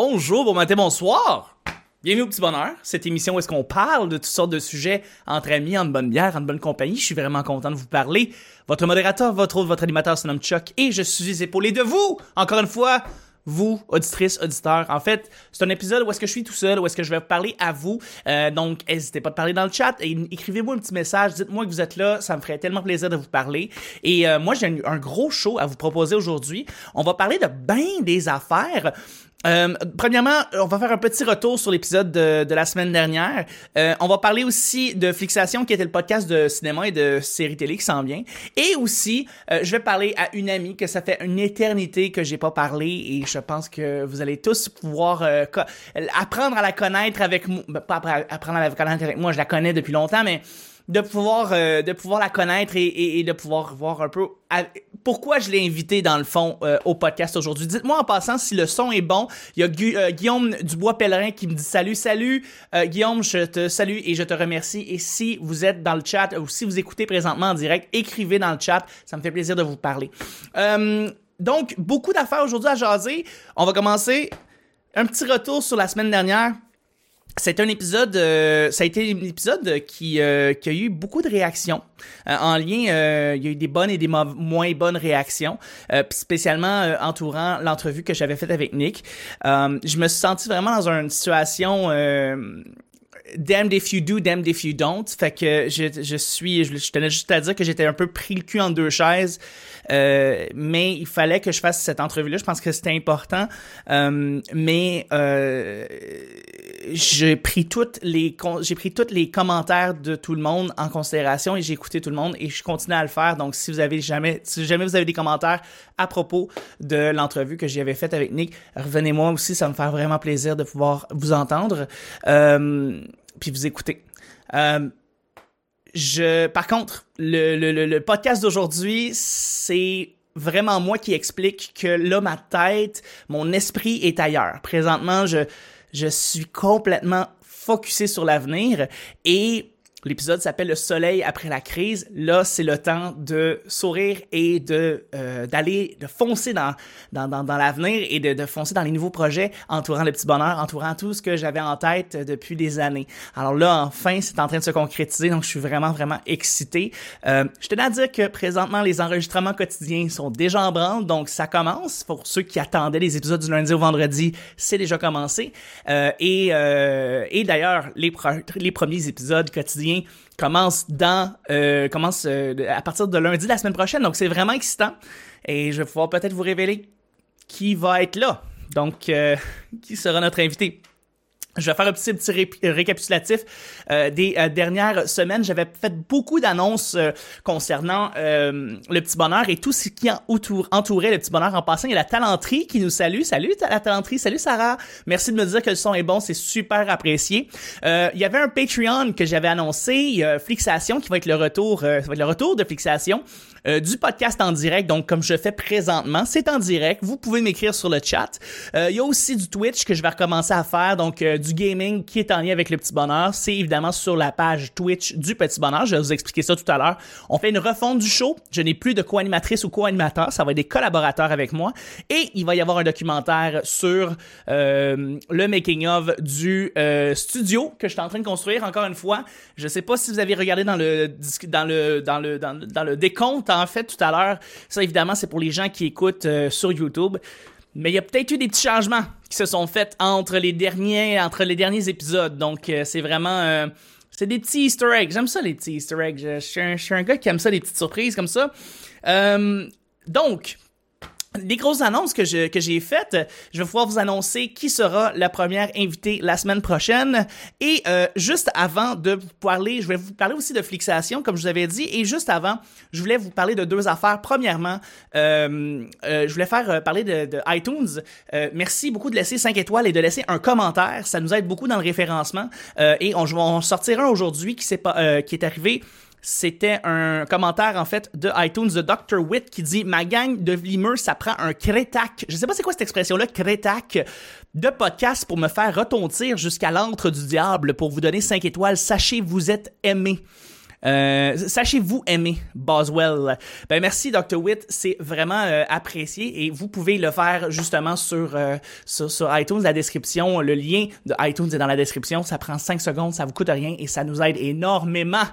Bonjour, bon matin, bonsoir. Bienvenue au Petit Bonheur, cette émission où est-ce qu'on parle de toutes sortes de sujets entre amis, en bonne bière, en bonne compagnie. Je suis vraiment content de vous parler. Votre modérateur, votre autre, votre animateur se nomme Chuck et je suis épaulé de vous, encore une fois, vous, auditrices, auditeurs. En fait, c'est un épisode où est-ce que je suis tout seul, où est-ce que je vais parler à vous. Euh, donc, n'hésitez pas à parler dans le chat et écrivez-moi un petit message. Dites-moi que vous êtes là, ça me ferait tellement plaisir de vous parler. Et euh, moi, j'ai un, un, gros show à vous proposer aujourd'hui. On va parler de bien des affaires. Euh, premièrement, on va faire un petit retour sur l'épisode de, de, la semaine dernière. Euh, on va parler aussi de Flixation, qui était le podcast de cinéma et de séries télé qui s'en vient. Et aussi, euh, je vais parler à une amie que ça fait une éternité que j'ai pas parlé et je pense que vous allez tous pouvoir euh, apprendre à la connaître avec moi. Ben, pas apprendre à la connaître avec moi, je la connais depuis longtemps, mais de pouvoir euh, de pouvoir la connaître et, et, et, de pouvoir voir un peu pourquoi je l'ai invité dans le fond euh, au podcast aujourd'hui. Dites-moi en passant si le son est bon. Il y a euh, Guillaume Dubois Pellerin qui me dit salut salut Guillaume, je te salue et je te remercie et si vous êtes dans le chat ou si vous écoutez présentement en direct, écrivez dans le chat, ça me fait plaisir de vous parler. donc beaucoup d'affaires aujourd'hui à jaser. On va commencer un petit retour sur la semaine dernière. C'est un épisode, euh, ça a été un épisode qui, euh, qui a eu beaucoup de réactions euh, en lien. Euh, il y a eu des bonnes et des moins bonnes réactions, spécialement entourant l'entrevue que j'avais faite avec Nick. je me suis senti vraiment dans une situation damned if you do, damned if you don't. Fait que je, je suis, je, tenais juste à dire que j'étais un peu pris le cul en deux chaises, euh, mais il fallait que je fasse cette entrevue-là. Je pense que c'était important, euh, mais euh, j'ai pris toutes les, j'ai pris tous les commentaires de tout le monde en considération et j'ai écouté tout le monde et je continue à le faire. Donc, si vous avez jamais, si jamais vous avez des commentaires à propos de l'entrevue que j'avais faite avec Nick, revenez-moi aussi, ça me fait vraiment plaisir de pouvoir vous entendre. Euh, puis vous écoutez. Euh, je, par contre, le, le, le podcast d'aujourd'hui, c'est vraiment moi qui explique que là, ma tête, mon esprit est ailleurs. Présentement, je, je suis complètement focusé sur l'avenir et L'épisode s'appelle Le soleil après la crise. Là, c'est le temps de sourire et de euh, d'aller de foncer dans dans, dans, dans l'avenir et de, de foncer dans les nouveaux projets entourant le petit bonheur, entourant tout ce que j'avais en tête depuis des années. Alors là, enfin, c'est en train de se concrétiser, donc je suis vraiment vraiment excité. Euh, je tenais à dire que présentement, les enregistrements quotidiens sont déjà en branle, donc ça commence. Pour ceux qui attendaient les épisodes du lundi au vendredi, c'est déjà commencé. Euh, et euh, et d'ailleurs, les les premiers épisodes quotidiens commence dans euh, commence euh, à partir de lundi la semaine prochaine. Donc c'est vraiment excitant et je vais pouvoir peut-être vous révéler qui va être là. Donc euh, qui sera notre invité. Je vais faire un petit, petit récapitulatif euh, des euh, dernières semaines. J'avais fait beaucoup d'annonces euh, concernant euh, le petit bonheur et tout ce qui entourait le petit bonheur. En passant, il y a la talenterie qui nous salue. Salut la talenterie, salut Sarah. Merci de me dire que le son est bon, c'est super apprécié. il y avait un Patreon que j'avais annoncé, Flixation qui va être le retour, ça va être le retour de Flixation. Euh, du podcast en direct, donc comme je fais présentement, c'est en direct. Vous pouvez m'écrire sur le chat. Euh, il y a aussi du Twitch que je vais recommencer à faire, donc euh, du gaming qui est en lien avec le Petit Bonheur. C'est évidemment sur la page Twitch du Petit Bonheur. Je vais vous expliquer ça tout à l'heure. On fait une refonte du show. Je n'ai plus de co-animatrice ou co-animateur. Ça va être des collaborateurs avec moi. Et il va y avoir un documentaire sur le making-of du studio que je suis en train de construire. Encore une fois, je sais pas si vous avez regardé dans le dans le dans le dans le décompte en fait tout à l'heure. Ça, évidemment, c'est pour les gens qui écoutent euh, sur YouTube. Mais il y a peut-être eu des petits changements qui se sont faits entre les derniers, entre les derniers épisodes. Donc, euh, c'est vraiment... Euh, c'est des petits easter eggs. J'aime ça, les petits easter eggs. Je, suis un, je, suis un, gars qui aime ça, les petites surprises comme ça. donc, des grosses annonces que je que j'ai faites, je vais pouvoir vous annoncer qui sera la première invitée la semaine prochaine. Et euh, juste avant de vous parler, je vais vous parler aussi de Flixation, comme je vous avais dit. Et juste avant, je voulais vous parler de deux affaires. Premièrement, euh, euh, je voulais faire euh, parler de, de iTunes. Euh, merci beaucoup de laisser 5 étoiles et de laisser un commentaire. Ça nous aide beaucoup dans le référencement. et on, va en sortir un aujourd'hui qui, pas, qui est arrivé c'était un commentaire en fait de iTunes de Dr. Witt qui dit ma gang de Vlimeux ça prend un crétac. Je sais pas c'est quoi cette expression là, crétac de podcast pour me faire retontir jusqu'à l'antre du diable pour vous donner 5 étoiles. Sachez vous êtes aimé. Euh, Sachez-vous aimer Boswell. Ben merci Dr. Witt, c'est vraiment euh, apprécié et vous pouvez le faire justement sur, euh, sur, sur iTunes, la description, le lien de iTunes est dans la description, ça prend 5 secondes, ça vous coûte rien et ça nous aide énormément.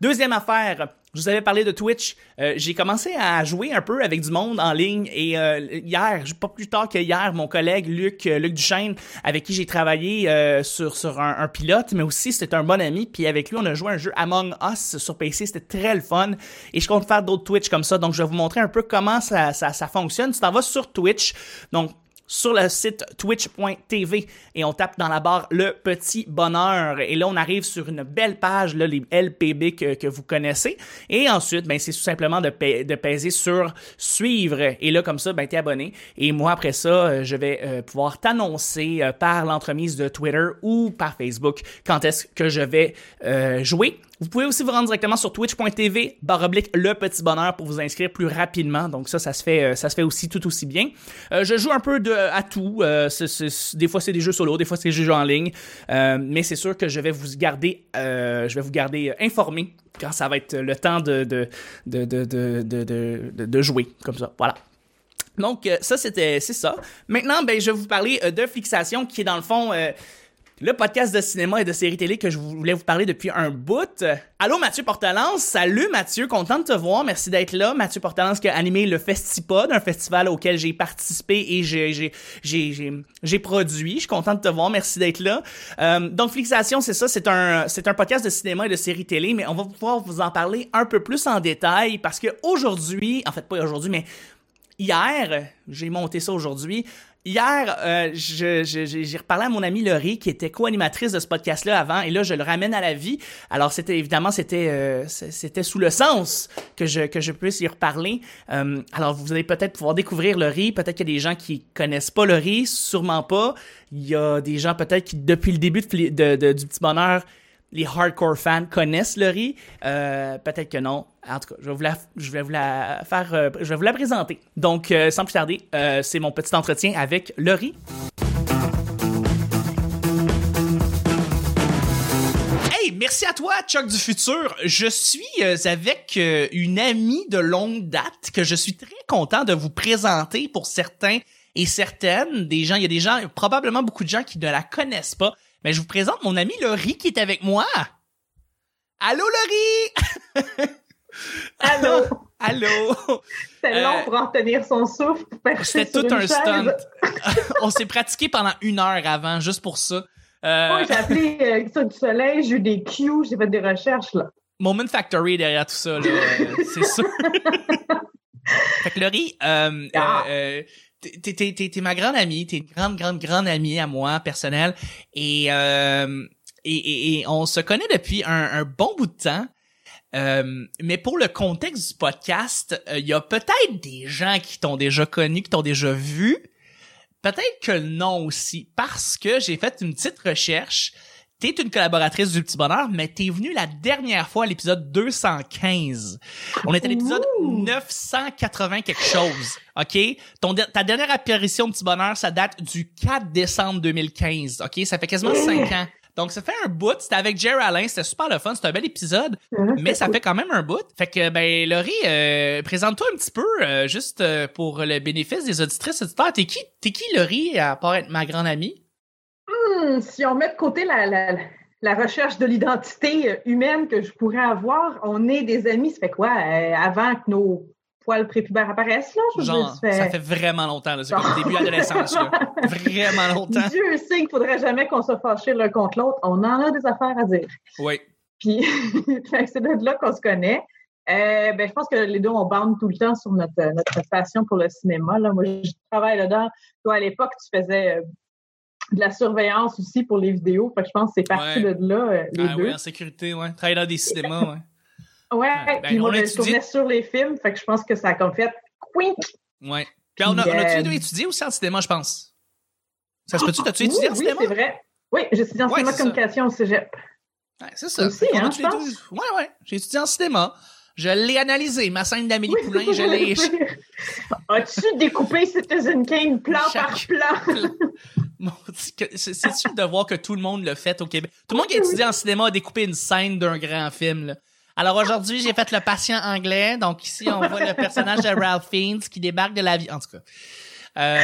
Deuxième affaire, je vous avais parlé de Twitch. Euh, j'ai commencé à jouer un peu avec du monde en ligne et euh, hier, pas plus tard que hier, mon collègue Luc, euh, Luc Duchesne, avec qui j'ai travaillé sur, sur un, pilote, mais aussi c'était un bon ami. Puis avec lui, on a joué un jeu Among Us sur PC. C'était très le fun. Et je compte faire d'autres Twitch comme ça. Donc je vais vous montrer un peu comment ça, ça, ça fonctionne. Tu t'en vas sur Twitch. Donc sur le site twitch.tv et on tape dans la barre le petit bonheur. Et là on arrive sur une belle page là les LPB que, vous connaissez. Et ensuite ben c'est tout simplement de, de peser sur suivre. Et là comme ça ben t'es abonné. Et moi après ça euh, je vais euh, pouvoir t'annoncer euh, par l'entremise de Twitter ou par Facebook quand est-ce que je vais jouer vous pouvez aussi vous rendre directement sur twitch.tv baroblique le petit bonheur pour vous inscrire plus rapidement. Donc ça, ça se fait, euh, ça se fait aussi tout aussi bien. Euh, je joue un peu de, à tout. Euh, des fois c'est des jeux solo, des fois c'est des jeux en ligne. mais c'est sûr que je vais vous garder, je vais vous garder informé quand ça va être le temps de, de, jouer comme ça. Voilà. Donc ça c'était c'est ça. Maintenant ben je vais vous parler de fixation qui est dans le fond le podcast de cinéma et de séries télé que je voulais vous parler depuis un bout. Allô Mathieu Portalance, salut Mathieu, content de te voir, merci d'être là. Mathieu Portalance qui a animé le Festipod, un festival auquel j'ai participé et j'ai produit. Je suis content de te voir, merci d'être là. Euh, donc Fixation, c'est ça, c'est un c'est un podcast de cinéma et de séries télé, mais on va pouvoir vous en parler un peu plus en détail parce que aujourd'hui, en fait pas aujourd'hui, mais hier, j'ai monté ça aujourd'hui. Hier, euh, j'ai reparlé à mon amie Laurie, qui était co-animatrice de ce podcast-là avant, et là, je le ramène à la vie. Alors, c'était évidemment, c'était euh, c'était sous le sens que je que je puisse y reparler. Euh, alors, vous allez peut-être pouvoir découvrir Laurie. Peut-être qu'il y a des gens qui connaissent pas Laurie, sûrement pas. Il y a des gens peut-être qui, depuis le début de, de, du Petit Bonheur, les hardcore fans connaissent Laurie. Euh, peut-être que non. En tout cas, je vais vous la, faire, euh, présenter. Donc, euh, sans plus tarder, c'est mon petit entretien avec Laurie. Hey, merci à toi, Chuck du futur. Je suis avec une amie de longue date que je suis très content de vous présenter pour certains et certaines. Des gens, il y a des gens, probablement beaucoup de gens qui ne la connaissent pas. Mais je vous présente mon ami Laurie qui est avec moi. Allô Laurie! Allô! Allô! C'était long pour en tenir son souffle. C'était tout un stunt. On s'est pratiqué pendant une heure avant, juste pour ça. Euh... j'ai appelé euh, ça du soleil, j'ai eu des cues, j'ai fait des recherches, là. Moment Factory derrière tout ça, là, c'est sûr. fait que Laurie, euh, ah. Euh, t'es, ma grande amie, t'es une grande, grande, grande amie à moi, personnelle, et, euh, et, et, on se connaît depuis un, bon bout de temps. Euh, mais pour le contexte du podcast, euh, il y a peut-être des gens qui t'ont déjà connu, qui t'ont déjà vu. Peut-être que non aussi, parce que j'ai fait une petite recherche T'es une collaboratrice du Petit Bonheur, mais t'es venue la dernière fois à l'épisode 215. On est à l'épisode 980 quelque chose, OK? Ton, ta dernière apparition Petit Bonheur, ça date du 4 décembre 2015, OK? Ça fait quasiment 5 ans. Donc, ça fait un bout. C'était avec Jerry Alain. C'était super le fun. C'était un bel épisode. Mais ça fait quand même un bout. Fait que, ben, Laurie, euh, présente-toi un petit peu, euh, juste euh, pour le bénéfice des auditrices auditeurs. T'es qui, t'es qui, Laurie, à part être ma grande amie? Si on met de côté la, recherche de l'identité euh, humaine que je pourrais avoir, on est des amis, ça fait quoi? Euh, avant que nos poils prépubères apparaissent, là? Genre, ça fait vraiment longtemps, c'est comme le début adolescence, Vraiment longtemps. Dieu sait qu'il faudrait jamais qu'on se fâche l'un contre l'autre. On en a des affaires à dire. Oui. Puis, c'est de là qu'on se connaît. Euh, ben, je pense que les deux, on bande tout le temps sur notre, notre passion pour le cinéma. Là. Moi, je travaille là-dedans. Toi, à l'époque, tu faisais de la surveillance aussi pour les vidéos. Fait que je pense que c'est parti de là, euh, les ah, deux. Oui, en sécurité, ouais. Travailler dans des cinémas, ouais. ouais, ben, puis moi, je tournais sur les films, fait que je pense que ça a comme fait quink! Ouais. Puis on a, on a-tu euh, étudié aussi en cinéma, je pense? Ça se peut-tu? T'as-tu étudié en cinéma? Oui, c'est vrai. Oui, j'ai étudié en cinéma communication au cégep. Ouais, c'est ça. Aussi, hein, je pense. Ouais, ouais. J'ai étudié en cinéma. Je l'ai analysé, ma scène d'Amélie Poulain, je l'ai... As-tu découpé Citizen Kane plan par plan? c'est sûr de voir que tout le monde le fait au Québec? Tout le monde qui a étudié en cinéma a découpé une scène d'un grand film. Alors aujourd'hui, j'ai fait le patient anglais. Donc ici, on voit le personnage de Ralph Fiennes qui débarque de la vie. En tout cas. Euh,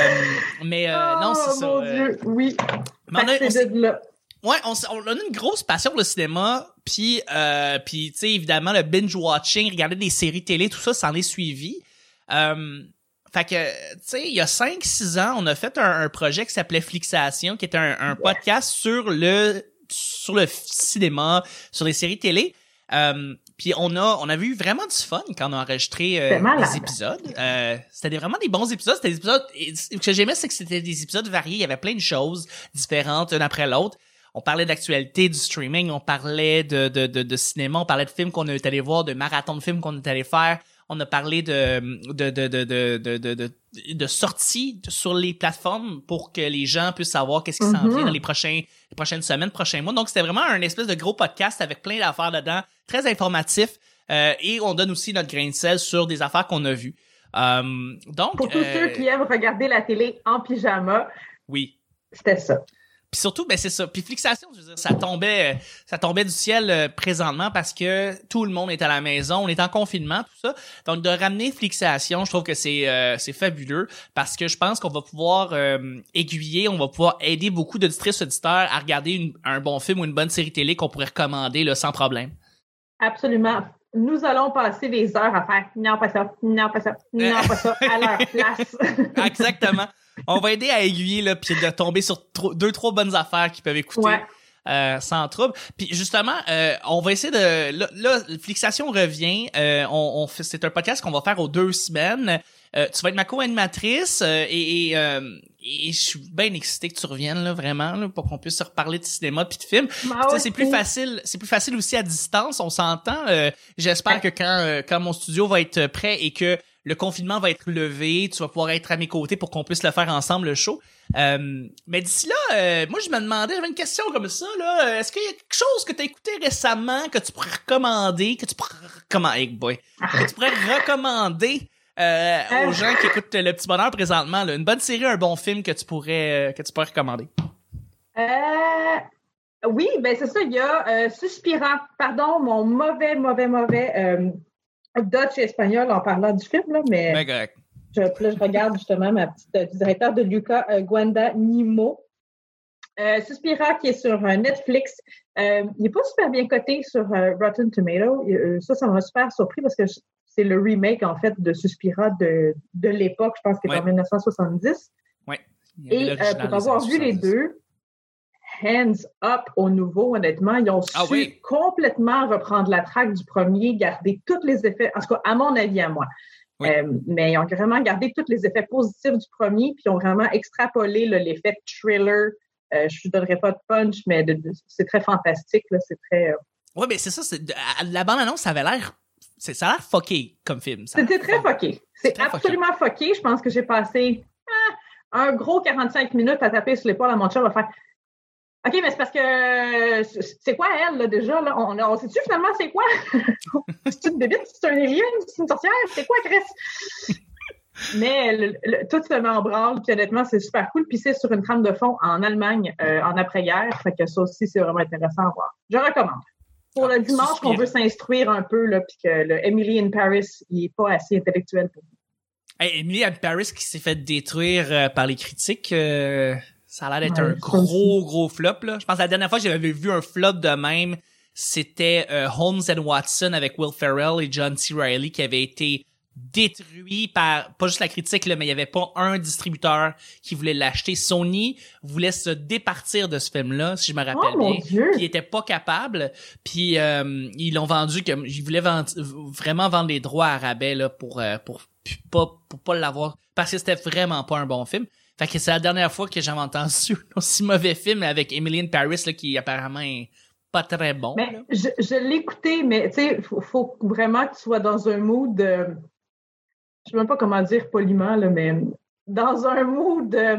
mais euh, non, c'est oh, ça. Mon euh, Dieu, oui. mais on a- on Ouais, on, on a une grosse passion pour le cinéma, puis euh, puis tu sais évidemment le binge watching, regarder des séries télé, tout ça, ça en est suivi. Euh, fait que tu sais, il y a 5 6 ans, on a fait un, un projet qui s'appelait Flixation qui était un, un podcast sur le sur le cinéma, sur les séries télé. Euh, puis on a on avait eu vraiment du fun quand on a enregistré euh, les épisodes. Euh, c'était vraiment des bons épisodes. C'était des épisodes. ce que j'aimais, c'est que c'était des épisodes variés. Il y avait plein de choses différentes, une après l'autre. On parlait d'actualité, du streaming, on parlait de, de, de, de cinéma, on parlait de films qu'on est allé voir, de marathons de films qu'on est allé faire. On a parlé de de de de de de de, de, de sorties sur les plateformes pour que les gens puissent savoir qu'est-ce qui s'en vient dans les prochains les prochaines semaines, prochains mois. Donc c'était vraiment un espèce de gros podcast avec plein d'affaires dedans, très informatif. Euh, et on donne aussi notre grain de sel sur des affaires qu'on a vues. Euh, donc Pour tous euh, ceux qui aiment regarder la télé en pyjama, oui. c'était ça. Puis surtout, ben c'est ça. Puis Flixation, je veux dire, ça tombait, euh, ça tombait du ciel euh, présentement parce que tout le monde est à la maison, on est en confinement, tout ça. Donc de ramener Flixation, je trouve que c'est euh, c'est fabuleux parce que je pense qu'on va pouvoir euh, aiguiller, on va pouvoir aider beaucoup d'auditrices auditeurs à regarder une- un bon film ou une bonne série télé qu'on pourrait recommander là, sans problème. Absolument. Nous allons passer des heures à faire non, pas ça, non, pas ça, non, pas ça, à leur place. Exactement. On va aider à aiguiller là, puis de tomber sur deux trois bonnes affaires qu'ils peuvent écouter. Ouais. euh, sans trouble. Puis justement, euh, on va essayer de là, là Flixation revient. Euh, on, on fait, c'est un podcast qu'on va faire aux deux semaines. Euh, tu vas être ma co-animatrice euh, et, et, euh, et je suis bien excité que tu reviennes là vraiment là, pour qu'on puisse se reparler de cinéma puis de films. Sais, c'est plus facile, c'est plus facile aussi à distance, on s'entend. Euh, J'espère que quand quand mon studio va être prêt et que le confinement va être levé, tu vas pouvoir être à mes côtés pour qu'on puisse le faire ensemble le show. Euh, mais d'ici là, euh, moi je me demandais, j'avais une question comme ça là, est-ce qu'il y a quelque chose que tu as écouté récemment que tu pourrais recommander, que tu pourrais recommander, boy, que tu pourrais recommander euh, aux gens qui écoutent le petit bonheur présentement, là, une bonne série, un bon film que tu pourrais que tu pourrais recommander? Euh, oui, ben c'est ça. Il y a euh, Suspira. Pardon, mon mauvais, mauvais, mauvais Dutch et espagnol en parlant du film, là, mais Ben correct. je, là, je regarde justement ma petite euh, directeur de Luca euh, Guanda Nimo. Euh, Suspira qui est sur euh, Netflix. Il n'est pas super bien coté sur Rotten Tomato. Ça, ça m'a super surpris parce que c'est le remake en fait de Suspira de, de l'époque, je pense qu'il est Ouais. en 1970. Il y avait Et pour avoir vu les 70. deux, hands up au nouveau, honnêtement, ils ont su Ah oui. complètement reprendre la traque du premier, garder tous les effets, en tout cas, à mon avis, à moi. Oui. Euh, mais ils ont vraiment gardé tous les effets positifs du premier, puis ils ont vraiment extrapolé l'effet thriller. Euh, je ne donnerai pas de punch, mais c'est très fantastique. là, C'est très. euh, Ouais, mais c'est ça. La bande annonce, ça avait l'air, c'est, ça a l'air fucké comme film. C'était très fucké. C'est fucké. absolument fucké. Je pense que j'ai passé ah, un gros 45 minutes à taper sur l'épaule à mon chum à faire OK, mais c'est parce que euh, c'est quoi elle, là, déjà? Là? On, on sait-tu finalement c'est quoi? c'est une bébite? C'est un alien? C'est une sorcière? C'est quoi, Chris? mais le- le- tout se met en branle, puis honnêtement, c'est super cool. Puis c'est sur une trame de fond en Allemagne, euh, en après-guerre. Fait que ça aussi, c'est vraiment intéressant à voir. Je recommande. Pour le Ah, dimanche, qu'on veut s'instruire un peu, là, puis que le Emily in Paris, il est pas assez intellectuel pour Hey, Emily in Paris qui s'est fait détruire euh, par les critiques, euh, ça a l'air d'être Ouais, un gros, gros flop. Là. Je pense que la dernière fois que j'avais vu un flop de même, c'était euh, Holmes and Watson avec Will Ferrell et John C. Reilly qui avait été détruit par, pas juste la critique, là, mais il y avait pas un distributeur qui voulait l'acheter. Sony voulait se départir de ce film-là, si je me rappelle Oh mon bien. Dieu! Puis ils étaient pas capables. Puis euh, ils l'ont vendu comme ils voulaient vendre- vraiment vendre les droits à rabais là pour euh, pour pu- pas pour pas l'avoir parce que c'était vraiment pas un bon film. Fait que c'est la dernière fois que j'avais entendu un aussi mauvais film avec Emily in Paris là, qui apparemment est pas très bon. Mais je, je l'ai écouté, mais tu sais, il faut, faut vraiment que tu sois dans un mood, euh, je sais même pas comment dire poliment, là, mais dans un mood euh,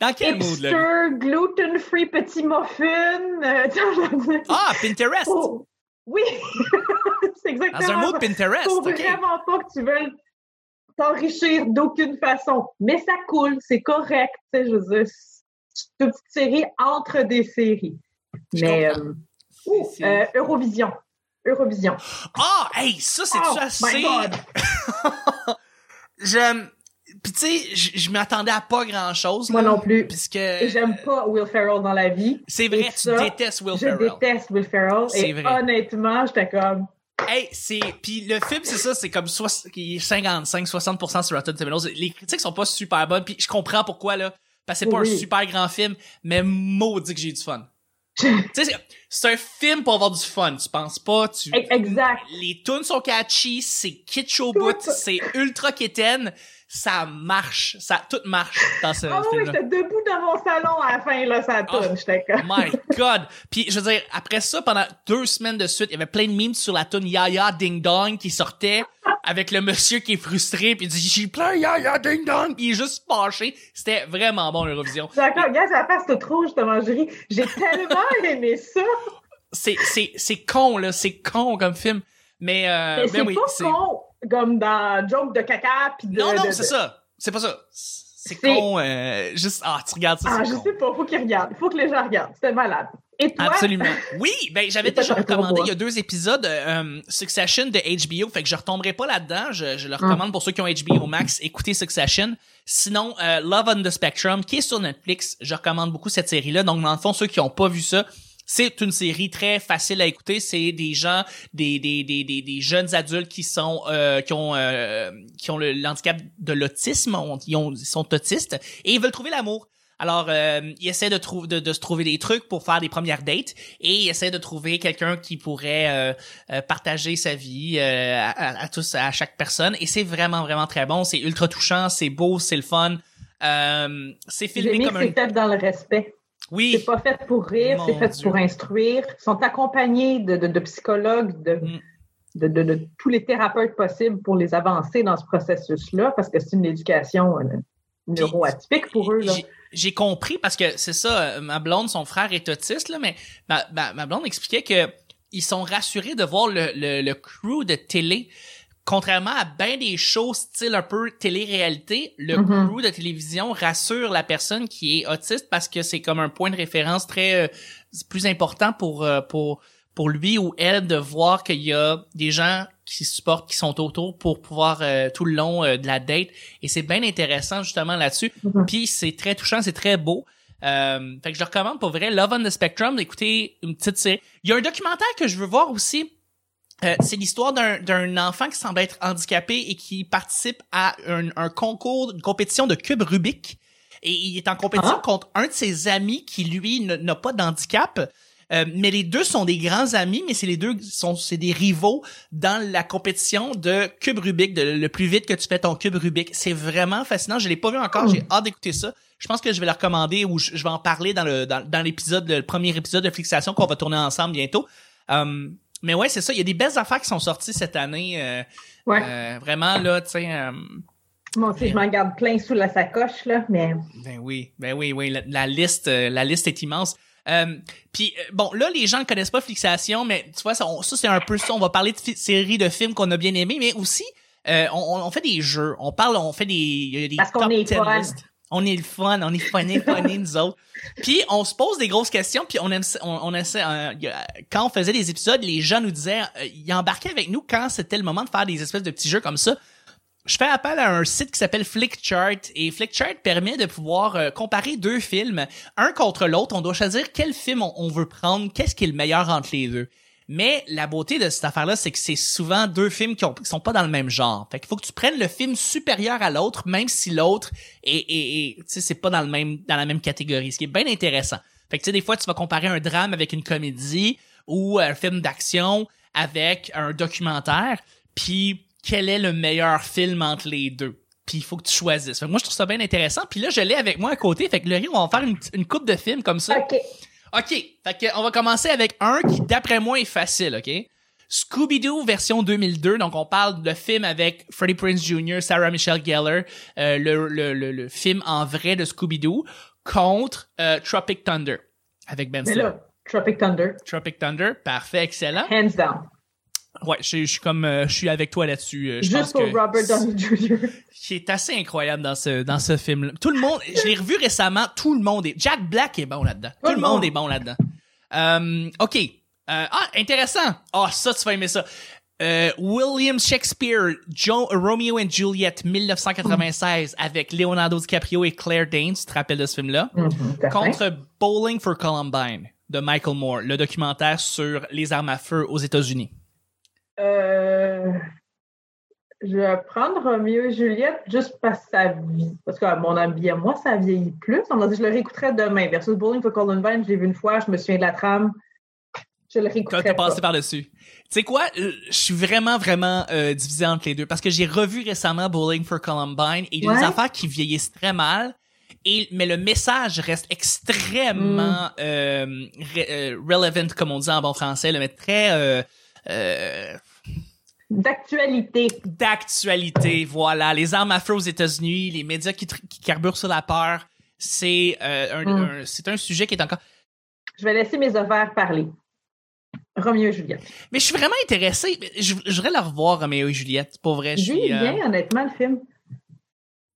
Dans quel mood gluten-free petit muffin. euh, Ah, Pinterest. Oui, c'est exactement Dans un mood. Pinterest. Faut vraiment pas que tu veuilles t'enrichir d'aucune façon. Mais ça coule, c'est correct, tu sais, je veux dire, c'est une petite série entre des séries. Je Mais euh, ouh, C'est- euh, Eurovision. Eurovision. Ah, hey, ça, c'est Oh assez... J'aime... Puis tu sais, je je m'attendais à pas grand-chose. Moi non plus. Puisque... J'aime pas Will Ferrell dans la vie. C'est vrai, tu ça, détestes Will Je Ferrell. déteste Will Ferrell. Et vrai. honnêtement, j'étais comme, Hey, c'est puis le film c'est ça, c'est comme est 55 60% sur Rotten Tomatoes. Les critiques sont pas super bonnes puis je comprends pourquoi là parce que c'est pas Oui. un super grand film, mais maudit que j'ai eu du fun. tu sais c'est- un film pour avoir du fun, tu penses pas, tu exact. les tunes sont catchy, c'est kitsch au bout, c'est ultra kitten, ça marche, ça tout marche dans ce Ah oui, film-là. j'étais debout dans mon salon à la fin, là, ça Oh. tourne. J'étais comme, My God! Puis je veux dire, après ça, pendant deux semaines de suite, il y avait plein de memes sur la tune Yaya Ding Dong qui sortait avec le monsieur qui est frustré puis il dit j'ai plein Yaya Ding Dong puis il est juste fâché. C'était vraiment bon l'Eurovision. D'accord, regarde, ça passe toute rouge, justement, je ris. J'ai tellement aimé ça. C'est c'est c'est con là, c'est con comme film. Mais euh, Mais ben c'est oui, pas c'est con, comme dans Joke de caca, puis de... non non de- c'est ça, c'est pas ça. C'est C'est- con, euh, juste ah tu regardes ça, Ah, c'est je con. sais pas, faut qu'ils regardent. Faut que les gens regardent. C'était malade. Et toi? Absolument. Oui, ben j'avais C'est déjà recommandé il y a deux épisodes euh, Succession de HBO, fait que je retomberai pas là-dedans. Je, je le Hum. recommande pour ceux qui ont HBO Max, écoutez Succession. Sinon, euh, Love on the Spectrum, qui est sur Netflix, je recommande beaucoup cette série-là. Donc dans le fond, ceux qui ont pas vu ça, c'est une série très facile à écouter. C'est des gens, des, des, des, des, des jeunes adultes qui sont euh, qui ont euh, qui ont le handicap de l'autisme, ils, ont, ils sont autistes et ils veulent trouver l'amour. Alors, euh, ils essaient de, trouver de, de se trouver des trucs pour faire des premières dates et ils essaient de trouver quelqu'un qui pourrait euh, euh, partager sa vie euh, à, à- à tous, à chaque personne. Et c'est vraiment, vraiment très bon. C'est ultra touchant, c'est beau, c'est le fun. Euh, c'est filmé comme un... dans le respect. Oui, C'est pas fait pour rire, c'est fait Dieu. pour instruire. Ils sont accompagnés de, de, de psychologues, de, Mm. de, de, de tous les thérapeutes possibles pour les avancer dans ce processus-là, parce que c'est une éducation euh, neuroatypique pour eux. J'ai- compris parce que c'est ça, euh, ma blonde, son frère est autiste, là, mais ma, ma, ma blonde expliquait que ils sont rassurés de voir le, le, le crew de télé. Contrairement à bien des shows style un peu télé-réalité, le Mhm. crew de télévision rassure la personne qui est autiste parce que c'est comme un point de référence très euh, plus important pour euh, pour pour lui ou elle de voir qu'il y a des gens qui supportent, qui sont autour pour pouvoir euh, tout le long euh, de la date. Et c'est bien intéressant justement là-dessus. Mhm. Puis c'est très touchant, c'est très beau. Euh, fait que je le recommande pour vrai. Love on the Spectrum, d'écouter une petite série. Il y a un documentaire que je veux voir aussi. Euh, c'est l'histoire d'un d'un enfant qui semble être handicapé et qui participe à un, un concours, une compétition de cube Rubik. Et il est en compétition Ah. contre un de ses amis qui, lui, n'a pas d'handicap. Euh, mais les deux sont des grands amis, mais c'est les deux sont c'est des rivaux dans la compétition de cube Rubik, de le plus vite que tu fais ton cube Rubik. C'est vraiment fascinant. Je l'ai pas vu encore. J'ai hâte d'écouter ça. Je pense que je vais le recommander ou je, je vais en parler dans le dans, dans l'épisode, le premier épisode de Fixation qu'on va tourner ensemble bientôt. Euh, mais ouais, c'est ça. Il y a des belles affaires qui sont sorties cette année. euh, Ouais. euh, vraiment là, tu sais. euh, Moi aussi, je m'en garde plein sous la sacoche, là, mais ben oui, ben oui, oui. La, la liste, euh, la liste est immense. Euh, Puis bon, là, les gens ne connaissent pas Fixation, mais tu vois, ça, ça, c'est un peu ça. On va parler de séries de films qu'on a bien aimés, mais aussi euh, on, on fait des jeux. On parle, on fait des, il y a des Parce qu'on est 10 fun. lists. On est le fun, on est funny, funny nous autres. Puis on se pose des grosses questions, puis on essaie, euh, quand on faisait des épisodes, les gens nous disaient, euh, ils embarquaient avec nous quand c'était le moment de faire des espèces de petits jeux comme ça je fais appel à un site qui s'appelle Flickchart et Flickchart permet de pouvoir euh, comparer deux films, un contre l'autre. On doit choisir quel film on veut prendre, qu'est-ce qui est le meilleur entre les deux. Mais la beauté de cette affaire-là, c'est que c'est souvent deux films qui, ont, sont pas dans le même genre. Fait qu'il faut que tu prennes le film supérieur à l'autre, même si l'autre est, est, est- tu sais, c'est pas dans la même catégorie. Ce qui est bien intéressant. Fait que tu sais, des fois, tu vas comparer un drame avec une comédie ou un film d'action avec un documentaire. Puis quel est le meilleur film entre les deux? Puis il faut que tu choisisses. Fait que moi, je trouve ça bien intéressant. Puis là, je l'ai avec moi à côté. Fait que Laurie, on va faire une, une coupe de films comme ça. OK. Fait que on va commencer avec un qui, d'après moi, est facile, OK? Scooby-Doo version 2002. Donc, on parle de film avec Freddie Prinze Jr., Sarah Michelle Gellar, euh, le, le, le, le film en vrai de Scooby-Doo, contre euh, Tropic Thunder avec Ben Stiller. là, Tropic Thunder, Tropic Thunder, parfait, excellent. hands down. Ouais, je, je suis comme, euh, je suis avec toi là-dessus. euh, Je pense Juste pour que Robert Downey Jr. qui est assez incroyable dans ce dans ce film. Tout le monde, je l'ai revu récemment. Tout le monde est Jack Black est bon là-dedans. Tout, le monde est bon là-dedans. Euh, ok, ah, intéressant. Ah, ça, tu vas aimer ça. William Shakespeare, Romeo and Juliet, 1996, avec Leonardo DiCaprio et Claire Danes, tu te rappelles de ce film-là? Mhm, fait. Contre Bowling for Columbine, de Michael Moore, le documentaire sur les armes à feu aux États-Unis. Euh, je vais prendre Roméo et Juliette juste parce que ça vieillit. Parce que à mon avis, à moi, ça vieillit plus. On a dit je le réécouterai demain. Versus Bowling for Columbine, je l'ai vu une fois, je me souviens de la trame. Je le réécouterai t'es pas. passé par-dessus. Tu sais quoi? Euh, Je suis vraiment, vraiment euh, divisé entre les deux. Parce que j'ai revu récemment Bowling for Columbine et il y a des affaires qui vieillissent très mal. Et, mais le message reste extrêmement euh, re- euh, relevant, comme on dit en bon français, là, mais très euh, D'actualité. d'actualité. Voilà, les armes à feu aux États-Unis, les médias qui, qui carburent sur la peur, c'est euh, un, Mm. un- c'est un sujet qui est encore Je vais laisser mes ovaires parler. Roméo et Juliette. Mais je suis vraiment intéressé. Je, je voudrais la revoir, Roméo et Juliette. Pour vrai, je suis. euh, bien, honnêtement, le film.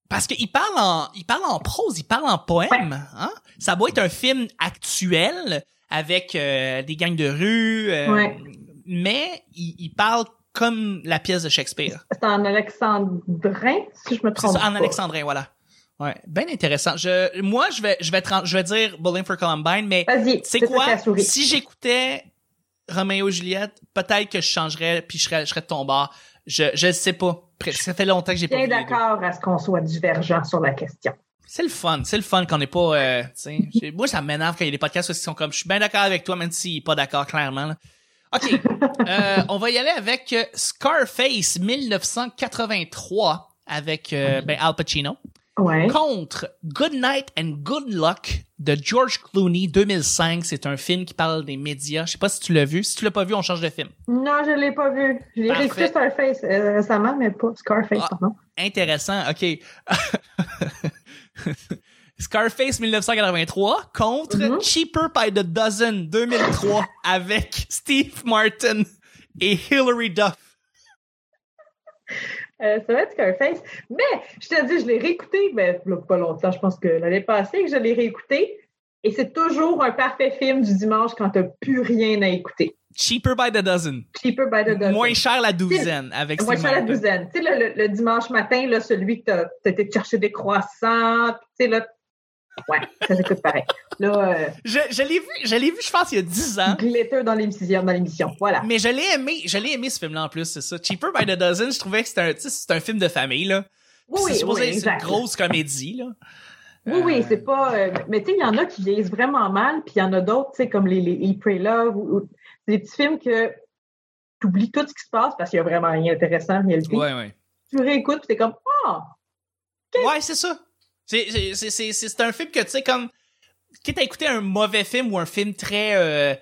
parce qu'il parle en, il parle en prose, il parle en poème. Hein? Ça doit être un film actuel avec euh, des gangs de rue, euh, Ouais. Mais il, il parle comme la pièce de Shakespeare. C'est en alexandrin, si je me C'est trompe ça, en alexandrin, voilà. Ouais, bien intéressant. Je, moi, je vais, je vais, te- je vais dire Bowling for Columbine, mais Vas-y, c'est c'est quoi? qui. Si j'écoutais Roméo et Juliette, peut-être que je changerais puis je serais, je serais de ton bord. Je, je sais pas. Ça fait longtemps que j'ai pas Bien les deux. d'accord à ce qu'on soit divergent sur la question. C'est le fun, c'est le fun qu'on n'est pas, euh, tu sais. j'ai- Moi, ça m'énerve quand il y a des podcasts ils sont comme, je suis bien d'accord avec toi, même s'il est pas d'accord clairement. là. Ok, euh, on va y aller avec euh, Scarface 1983 avec euh, ben, Al Pacino Ouais. contre Good Night and Good Luck de George Clooney 2005. C'est un film qui parle des médias. Je sais pas si tu l'as vu. Si tu l'as pas vu, on change de film. Non, je l'ai pas vu. Je l'ai Parfait. réécouté Starface euh, récemment, mais pas Scarface, Ah. pardon. Intéressant. Ok. Scarface 1983 contre Mhm. Cheaper by the Dozen 2003 avec Steve Martin et Hilary Duff. Euh, ça va être Scarface. Mais, je te dis, je l'ai réécouté, là, pas longtemps, je pense que l'année passée que je l'ai réécouté. Et c'est toujours un parfait film du dimanche quand t'as plus rien à écouter. Cheaper by the Dozen. Cheaper by the dozen. Moins cher la douzaine avec Moi, Steve je suis à la douzaine. Tu sais, le, le- le dimanche matin, là, celui que t'as as été chercher des croissants, tu sais, là, ouais, ça s'écoute pareil. Là, euh, Je, je l'ai vu, je l'ai vu, je pense, il y a 10 ans. glitter dans l'émission, dans l'émission. Voilà. Mais je l'ai aimé, je l'ai aimé ce film-là en plus, c'est ça. Cheaper by the Dozen, je trouvais que c'était un, c'est un film de famille, là. Oui, c'est supposé oui, être une grosse comédie, là. Oui, oui, Euh, c'est pas. euh, mais tu sais, il y en a qui vieillissent vraiment mal, puis il y en a d'autres, tu sais, comme les, les Pray Love, ou, ou- c'est des petits films que tu oublies tout ce qui se passe parce qu'il y a vraiment rien d'intéressant en réalité. Ouais, ouais. Tu réécoutes, puis t'es comme, ah, Ouais, c'est ça. C'est, un film que, tu sais, comme, quitte à écouter un mauvais film ou un film très, euh,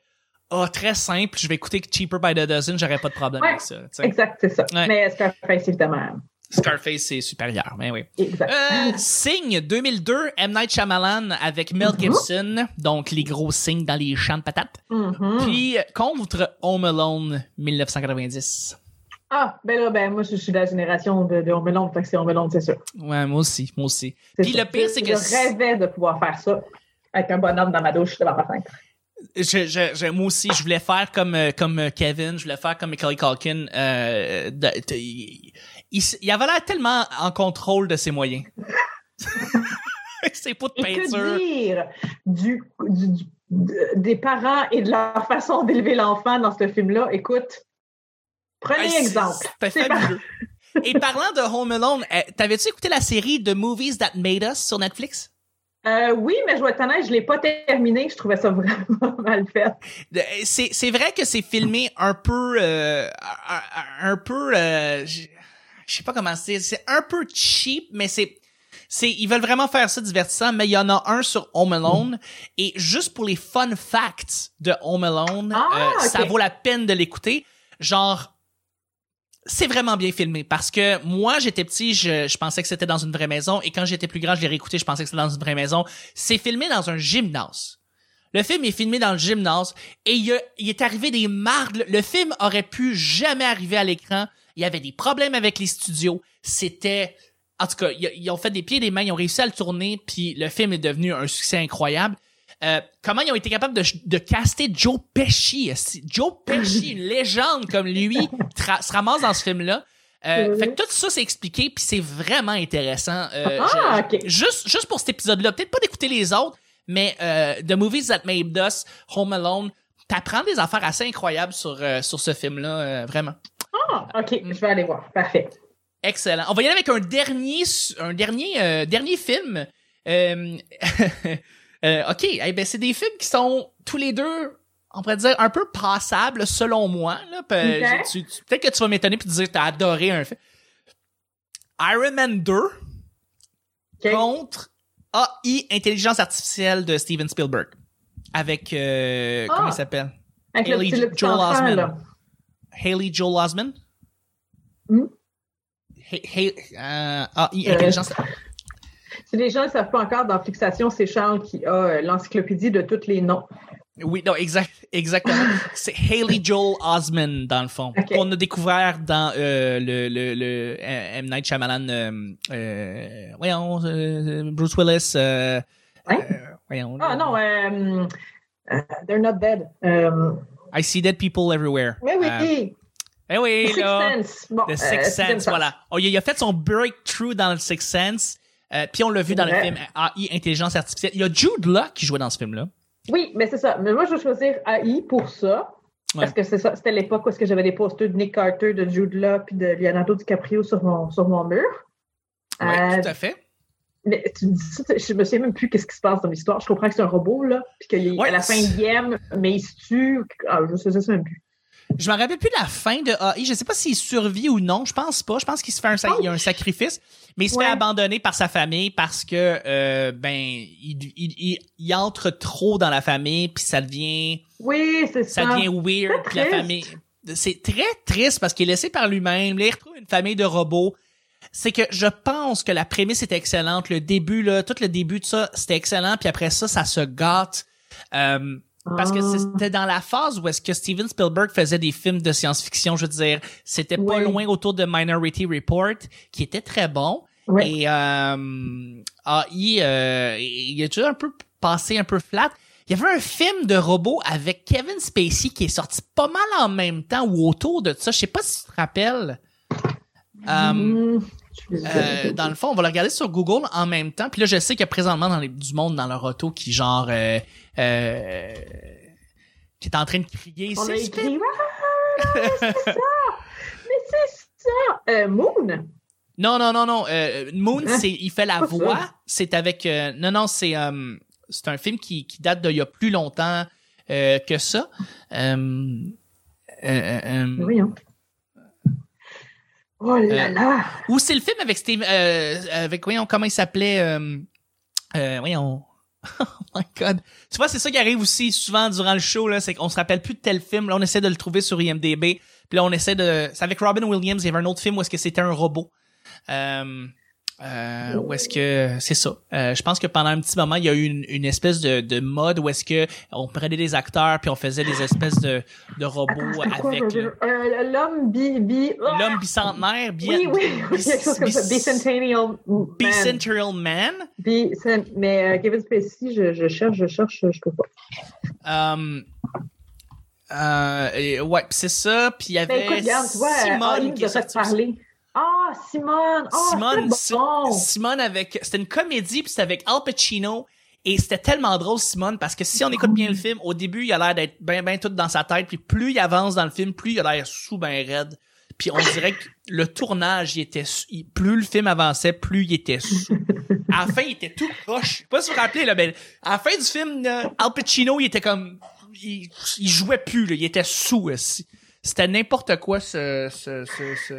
ah, très simple, je vais écouter Cheaper by the Dozen, j'aurais pas de problème Ouais. avec ça. exact, c'est ça. Ouais. Mais Scarface, évidemment. Scarface, c'est supérieur, mais oui. Exact. Euh, Signe 2002, M. Night Shyamalan avec Mel Mhm. Gibson, donc les gros signes dans les champs de patates. Mhm. Puis contre Home Alone 1990. Ah, ben là, ben moi, je suis de la génération de, de fait que c'est c'est sûr. Ouais, moi aussi, moi aussi. Puis le pire, Je- c'est que Je rêvais de pouvoir faire ça avec un bonhomme dans ma douche devant ma fenêtre. Je, je, je- moi aussi, je voulais faire comme euh, comme euh, Kevin, je voulais faire comme Macaulay Culkin. Euh, de- de- il, il, avait l'air tellement en contrôle de ses moyens. c'est pas de Et que peinture. dire du, du- du- de- des parents et de leur façon d'élever l'enfant dans ce film-là? Écoute, prenez c'est- exemple. C'était fabuleux. Et parlant de Home Alone, euh, t'avais-tu écouté la série The Movies That Made Us sur Netflix? Euh, oui, mais je vais être honnête, je l'ai pas terminé. Je trouvais ça vraiment mal fait. De- C'est c'est vrai que c'est filmé un peu euh, un, peu euh, je sais pas comment c'est c'est un peu cheap mais c'est c'est ils veulent vraiment faire ça divertissant mais il y en a un sur Home Alone et juste pour les fun facts de Home Alone Ah, euh, ça vaut la peine de l'écouter genre c'est vraiment bien filmé parce que moi j'étais petit je, pensais que c'était dans une vraie maison et quand j'étais plus grand je l'ai réécouté je pensais que c'était dans une vraie maison c'est filmé dans un gymnase le film est filmé dans le gymnase et il, a- est arrivé des mardes. Le film aurait pu jamais arriver à l'écran. Il y avait des problèmes avec les studios. C'était, en tout cas, ils ont fait des pieds et des mains, ils ont réussi à le tourner, puis le film est devenu un succès incroyable. Euh, comment ils ont été capables de, de caster Joe Pesci. Joe Pesci, une légende comme lui, se ramasse dans ce film-là. Euh, Oui. Fait que tout ça, c'est expliqué, puis c'est vraiment intéressant. Euh, Ah, je- ok. juste, juste pour cet épisode-là, peut-être pas d'écouter les autres, mais euh, The Movies That Made Us, Home Alone, t'apprends des affaires assez incroyables sur, sur ce film-là, vraiment. Ah, OK, je vais aller voir. Parfait. Excellent. On va y aller avec un dernier, un dernier, dernier film. Euh, ok, eh ben c'est des films qui sont tous les deux, on pourrait dire un peu passables selon moi. Là. Pe- Ok. tu- tu- Peut-être que tu vas m'étonner puis te dire que t'as adoré un film. Iron Man 2 OK. contre AI Intelligence artificielle de Steven Spielberg avec euh, Ah. comment il s'appelle? Haley Joel Osment. là. Haley Joel Osment? Hmm? Hey, hey, euh, AI Euh, Intelligence Si les gens ne savent pas encore, dans Fixation, c'est Charles qui a euh, l'encyclopédie de tous les noms. Oui, non, exact, exactement. C'est Haley Joel Osment, dans le fond, Ok. qu'on a découvert dans euh, le, le, le euh, M. Night Shyamalan, euh, euh, voyons, Bruce Willis, euh, voyons. Ah non, They're Not Dead. Euh, I See Dead People Everywhere. mais oui, Euh, eh oui, Sixth là. Sense. Bon, The Sixth Sense, voilà. Oh, il, il a fait son breakthrough dans le Sixth Sense, euh, puis on l'a vu dans le film AI, Intelligence Artificielle. Il y a Jude Law qui jouait dans ce film-là. Oui, mais c'est ça. Mais moi, je vais choisir AI pour ça. Parce que c'est ça, c'était l'époque où est-ce que j'avais des posters de Nick Carter, de Jude Law, puis de Leonardo DiCaprio sur mon, sur mon mur. Oui, Euh, tout à fait. Mais tu me dis ça, je me souviens même plus qu'est-ce qui se passe dans l'histoire. Je comprends que c'est un robot, là, puis qu'à Ouais, la fin, il aime, mais il se tue. Ah, je sais, je sais même plus. Je me rappelle plus de la fin de AI. Je sais pas s'il survit ou non. Je pense pas. Je pense qu'il se fait un, il y a un sacrifice, mais il se fait abandonner par sa famille parce que euh, ben il, il, il, il entre trop dans la famille puis ça devient Oui, c'est ça. ça devient weird puis la famille c'est très triste parce qu'il est laissé par lui-même. Là, il retrouve une famille de robots. C'est que je pense que la prémisse est excellente. Le début là, tout le début de ça, c'était excellent. Puis après ça, ça se gâte. Euh, parce que Ah. c'était dans la phase où est-ce que Steven Spielberg faisait des films de science-fiction, je veux dire, c'était pas Oui. loin autour de Minority Report, qui était très bon. Ouais. Et euh, AI, euh, il a toujours un peu passé un peu flat. Il y avait un film de robot avec Kevin Spacey qui est sorti pas mal en même temps ou autour de ça. Je sais pas si tu te rappelles. Euh, Hmm, euh, dans le fond, on va le regarder sur Google en même temps. Puis là, je sais qu'il y a présentement dans les, du monde dans leur auto qui genre euh, euh, qui est en train de crier. On a écrit. Ah, c'est ça! Mais c'est ça! Euh, Moon? Non, non, non, non. Euh, Moon, Hein? c'est il fait la voix. C'est avec. euh, non, non, c'est euh, c'est un film qui, qui date d'il y a plus longtemps euh, que ça. Euh, euh, euh, Voyons. Oh là Euh, là! Ou c'est le film avec Steve, euh, avec voyons comment il s'appelait. Euh, euh, voyons. Oh my god. Tu vois, c'est ça qui arrive aussi souvent durant le show là, c'est qu'on se rappelle plus de tel film. Là, on essaie de le trouver sur IMDb. Puis là, on essaie de. C'est avec Robin Williams. Il y avait un autre film où est-ce que c'était un robot. Euh, euh, où est-ce que c'est ça. Euh, je pense que pendant un petit moment, il y a eu une, une espèce de, de mode où est-ce que on prenait des acteurs puis on faisait des espèces de, de robots avec Euh, L'homme bi... bi... ah! l'homme bicentenaire, bi- Oui, oui, oui, quelque chose comme ça. bis- Bicentennial Man. Bicentennial Man? Bicent- Mais euh, Kevin Spacey, je, je cherche, je cherche, je peux pas. Um, euh, et ouais, c'est ça. Puis il y Ben avait écoute, regarde, Simone qui a fait parler. Ah, Simone! Ah, Simone, bon! Simone avec, c'était une comédie puis c'était avec Al Pacino et c'était tellement drôle Simone parce que si on écoute bien le film, au début il a l'air d'être ben ben tout dans sa tête puis plus il avance dans le film, plus il a l'air sous ben raide. Puis on dirait que le tournage, il était il- plus le film avançait, plus il était sous. À la fin, il était tout croche. Je sais pas si vous vous rappelez là, mais à la fin du film, là, Al Pacino, il était comme, il, il jouait plus là, il était sous. aussi. C'était n'importe quoi ce, ce, ce,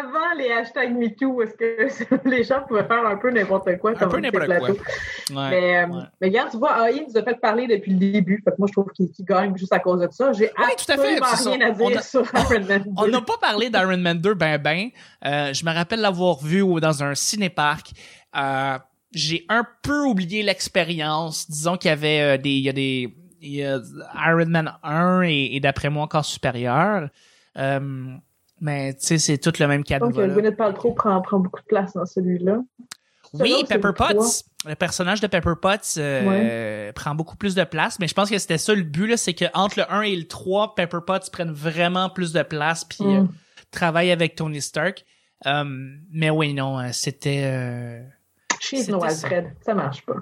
avant les hashtags MeToo, est-ce que les gens pouvaient faire un peu n'importe quoi un peu n'importe quoi. Ouais, Mais, euh, ouais. mais regarde, tu vois, AI nous a fait parler depuis le début. Fait que moi, je trouve qu'il qu'il gagne juste à cause de ça. J'ai Oui, tout à fait, absolument ça. rien à On dire a- sur Iron Man 2. On n'a pas parlé d'Iron Man 2 ben ben. Euh, je me rappelle l'avoir vu dans un cinéparc. Euh, j'ai un peu oublié l'expérience. Disons qu'il y avait euh, des, il y a des, il y a Iron Man 1 et, et d'après moi encore supérieur. Euh, mais tu sais, c'est tout le même Donc, cadeau. euh, Gwyneth Paltrow prend, prend beaucoup de place dans celui-là. Oui, Selon, Pepper. Potts. Le personnage de Pepper Potts euh, prend beaucoup plus de place, mais je pense que c'était ça le but, là, c'est que entre le 1 et le 3, Pepper Potts prennent vraiment plus de place, puis euh, Mm. travaillent avec Tony Stark. Euh, mais oui, non, euh, c'était... euh, C'était no. Alfred, ça marche pas.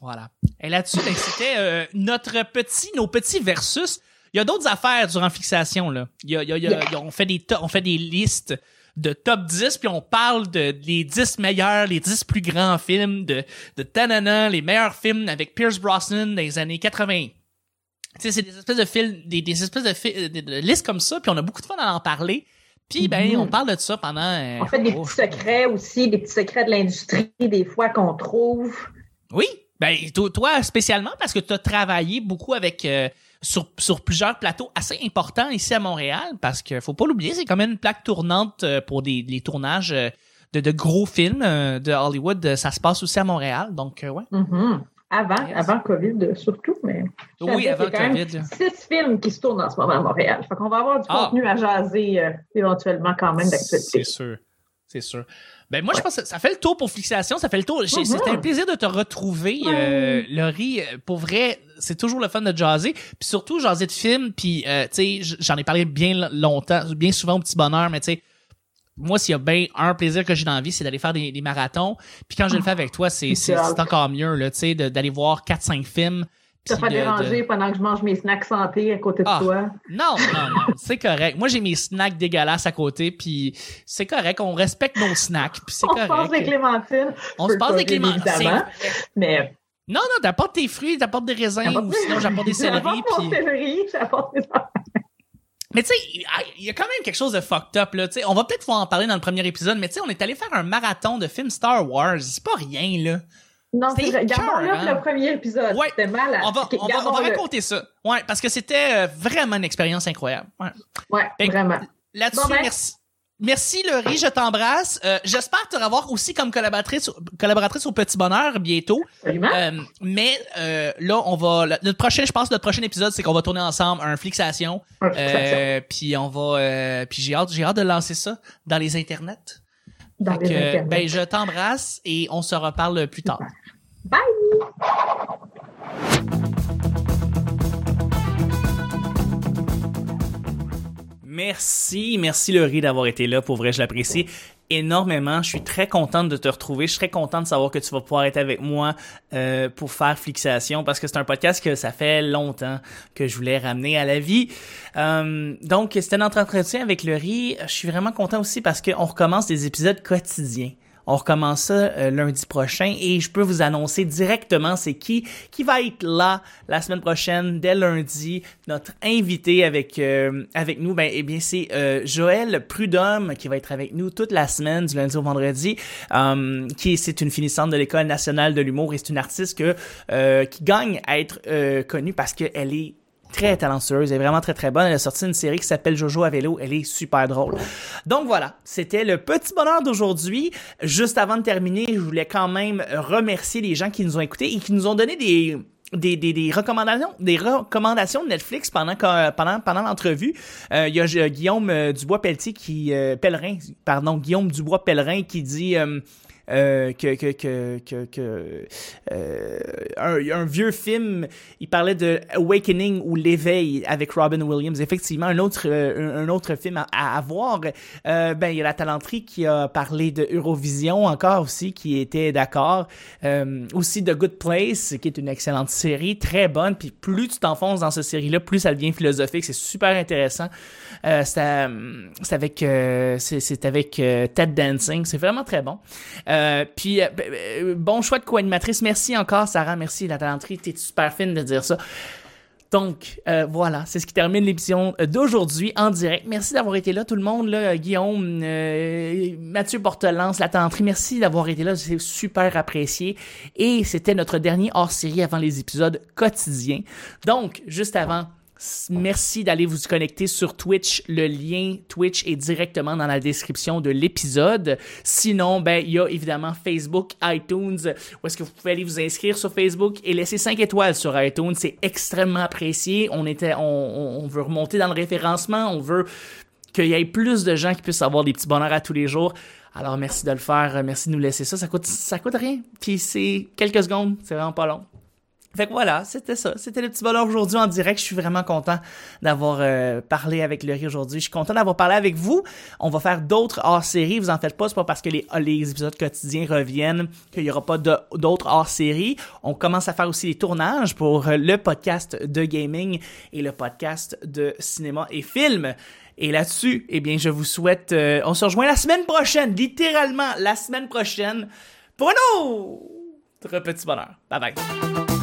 Voilà. Et là-dessus, ben, c'était euh, notre petit, nos petits versus. Il y a d'autres affaires durant fixation là. Il y a, il y a- il y a- Yeah. il y a- on fait des on fait des listes de top 10 puis on parle de les 10 meilleurs, les 10 plus grands films de de Tanana, les meilleurs films avec Pierce Brosnan les années 80. Tu sais, c'est des espèces de films, des, des espèces de, fi- de, de listes comme ça, puis on a beaucoup de fun à en parler. Puis ben, Mhm. on parle de ça pendant. euh, On fait des oh, petits secrets aussi, des petits secrets de l'industrie, des fois qu'on trouve. Oui, ben to- toi spécialement parce que tu as travaillé beaucoup avec euh, sur, sur plusieurs plateaux assez importants ici à Montréal parce que faut pas l'oublier, c'est quand même une plaque tournante euh, pour des les tournages euh, de, de gros films de Hollywood, ça se passe aussi à Montréal. Donc ouais. Mhm. Avant, Yes. avant COVID surtout, mais Oui, avant qu'il y a quand même COVID. Six films qui se tournent en ce moment à Montréal. Fait qu'on va avoir du Ah. contenu à jaser euh, éventuellement quand même d'actualité. C'est sûr. C'est sûr. Ben moi je pense que ça fait le tour pour Fixation, ça fait le tour. J'ai- C'était un plaisir de te retrouver, euh, Laurie. Euh, Pour vrai, c'est toujours le fun de jaser, puis surtout jaser de films. Puis euh, tu sais, j'en ai parlé bien longtemps, bien souvent au petit bonheur, mais tu sais. Moi, s'il y a bien un plaisir que j'ai dans la vie, c'est d'aller faire des, des marathons. Puis quand je le fais avec toi, c'est encore mieux, là, tu sais, d'aller voir 4-5 films. Fait de- déranger de- pendant que je mange mes snacks santé à côté de Ah. toi. non, non, non, c'est correct. Moi, j'ai mes snacks dégueulasses à côté, puis c'est correct. On respecte nos snacks, puis c'est On se passe des correct. clémentines. On se passe pas, des clémentines. Mais Non, non, t'apportes tes fruits, t'apportes des raisins, ou sinon j'apporte des céleris. J'apporte mon céleri, j'apporte mes Mais tu sais, il y a quand même quelque chose de fucked up, là. Tu sais, on va peut-être pouvoir en parler dans le premier épisode, mais tu sais, on est allé faire un marathon de films Star Wars. C'est pas rien, là. Non, c'est vrai. Gardons écœurant. là le premier épisode. Ouais. C'était malade. On va, on va, on va gardons-le. raconter ça. Ouais, parce que c'était euh, vraiment une expérience incroyable. Ouais. Ouais, Fait que- vraiment. Là-dessus, Bon, ben. merci. Merci Laurie, je t'embrasse. Euh, J'espère te revoir aussi comme collaboratrice, collaboratrice au Petit Bonheur bientôt. Absolument. Euh, mais euh, là, on va. le- Notre prochain, je pense, notre prochain épisode, c'est qu'on va tourner ensemble un Flixation. Un fixation. Euh, puis on va. puis j'ai hâte, j'ai hâte de lancer ça dans les internets. Dans Fait les que, internets. ben, je t'embrasse et on se reparle plus tard. Bye! Merci, merci Laurie d'avoir été là. Pour vrai, je l'apprécie énormément. Je suis très contente de te retrouver. Je suis très contente de savoir que tu vas pouvoir être avec moi euh, pour faire Flixation parce que c'est un podcast que ça fait longtemps que je voulais ramener à la vie. Euh, donc, c'était notre entretien avec Laurie. Je suis vraiment content aussi parce qu'on recommence des épisodes quotidiens. On recommence ça euh, lundi prochain et je peux vous annoncer directement c'est qui qui va être là la semaine prochaine dès lundi. Notre invité avec euh, avec nous, ben eh bien c'est euh, Joël Prudhomme qui va être avec nous toute la semaine du lundi au vendredi. Qui c'est une finissante de l'école nationale de l'humour et c'est une artiste que qui gagne à être connue parce qu'elle est très talentueuse, elle est vraiment très très bonne. Elle a sorti une série qui s'appelle Jojo à vélo, elle est super drôle. Donc voilà, c'était le petit bonheur d'aujourd'hui. Juste avant de terminer, je voulais quand même remercier les gens qui nous ont écoutés et qui nous ont donné des des, des, des recommandations des recommandations de Netflix pendant pendant pendant l'entrevue Euh, il y a Guillaume euh, Dubois Pelletier qui euh, Pellerin pardon Guillaume Dubois Pellerin qui dit euh, euh, que que que que, euh, un, vieux film il parlait de Awakening ou l'éveil avec Robin Williams. Effectivement un autre euh, un, autre film à, à voir euh, ben il y a la talenterie qui a parlé de Eurovision encore aussi qui était d'accord. Aussi The Good Place qui est une excellente série très bonne. Puis plus tu t'enfonces dans cette série là plus ça devient philosophique. C'est super intéressant. C'est avec c'est avec Ted Dancing c'est vraiment très bon puis euh, ben, ben, bon choix de co-animatrice. Merci encore Sarah. Merci la talenterie. T'es super fine de dire ça. Donc, euh, voilà, c'est ce qui termine l'émission d'aujourd'hui en direct. Merci d'avoir été là, tout le monde, là, Guillaume, euh, Mathieu Portelance, la tenterie, merci d'avoir été là, c'est super apprécié. Et c'était notre dernier hors-série avant les épisodes quotidiens. Donc, juste avant, merci d'aller vous connecter sur Twitch. Le lien Twitch est directement dans la description de l'épisode. Sinon, ben, il y a évidemment Facebook, iTunes, où est-ce que vous pouvez aller vous inscrire sur Facebook et laisser 5 étoiles sur iTunes. C'est extrêmement apprécié. On était, on, on- veut remonter dans le référencement. On veut qu'il y ait plus de gens qui puissent avoir des petits bonheurs à tous les jours. Alors, merci de le faire. Merci de nous laisser ça. Ça coûte, ça coûte rien. Puis c'est quelques secondes. C'est vraiment pas long. Fait que voilà, c'était ça. C'était le petit bonheur aujourd'hui en direct. Je suis vraiment content d'avoir euh, parlé avec Laurie aujourd'hui. Je suis content d'avoir parlé avec vous. On va faire d'autres hors-série. Vous en faites pas. C'est pas parce que les, les épisodes quotidiens reviennent qu'il y aura pas d'autres hors-série. On commence à faire aussi les tournages pour euh, le podcast de gaming et le podcast de cinéma et film. Et là-dessus, eh bien, je vous souhaite... Euh, on se rejoint la semaine prochaine, littéralement la semaine prochaine, pour un autre petit bonheur. Bye bye.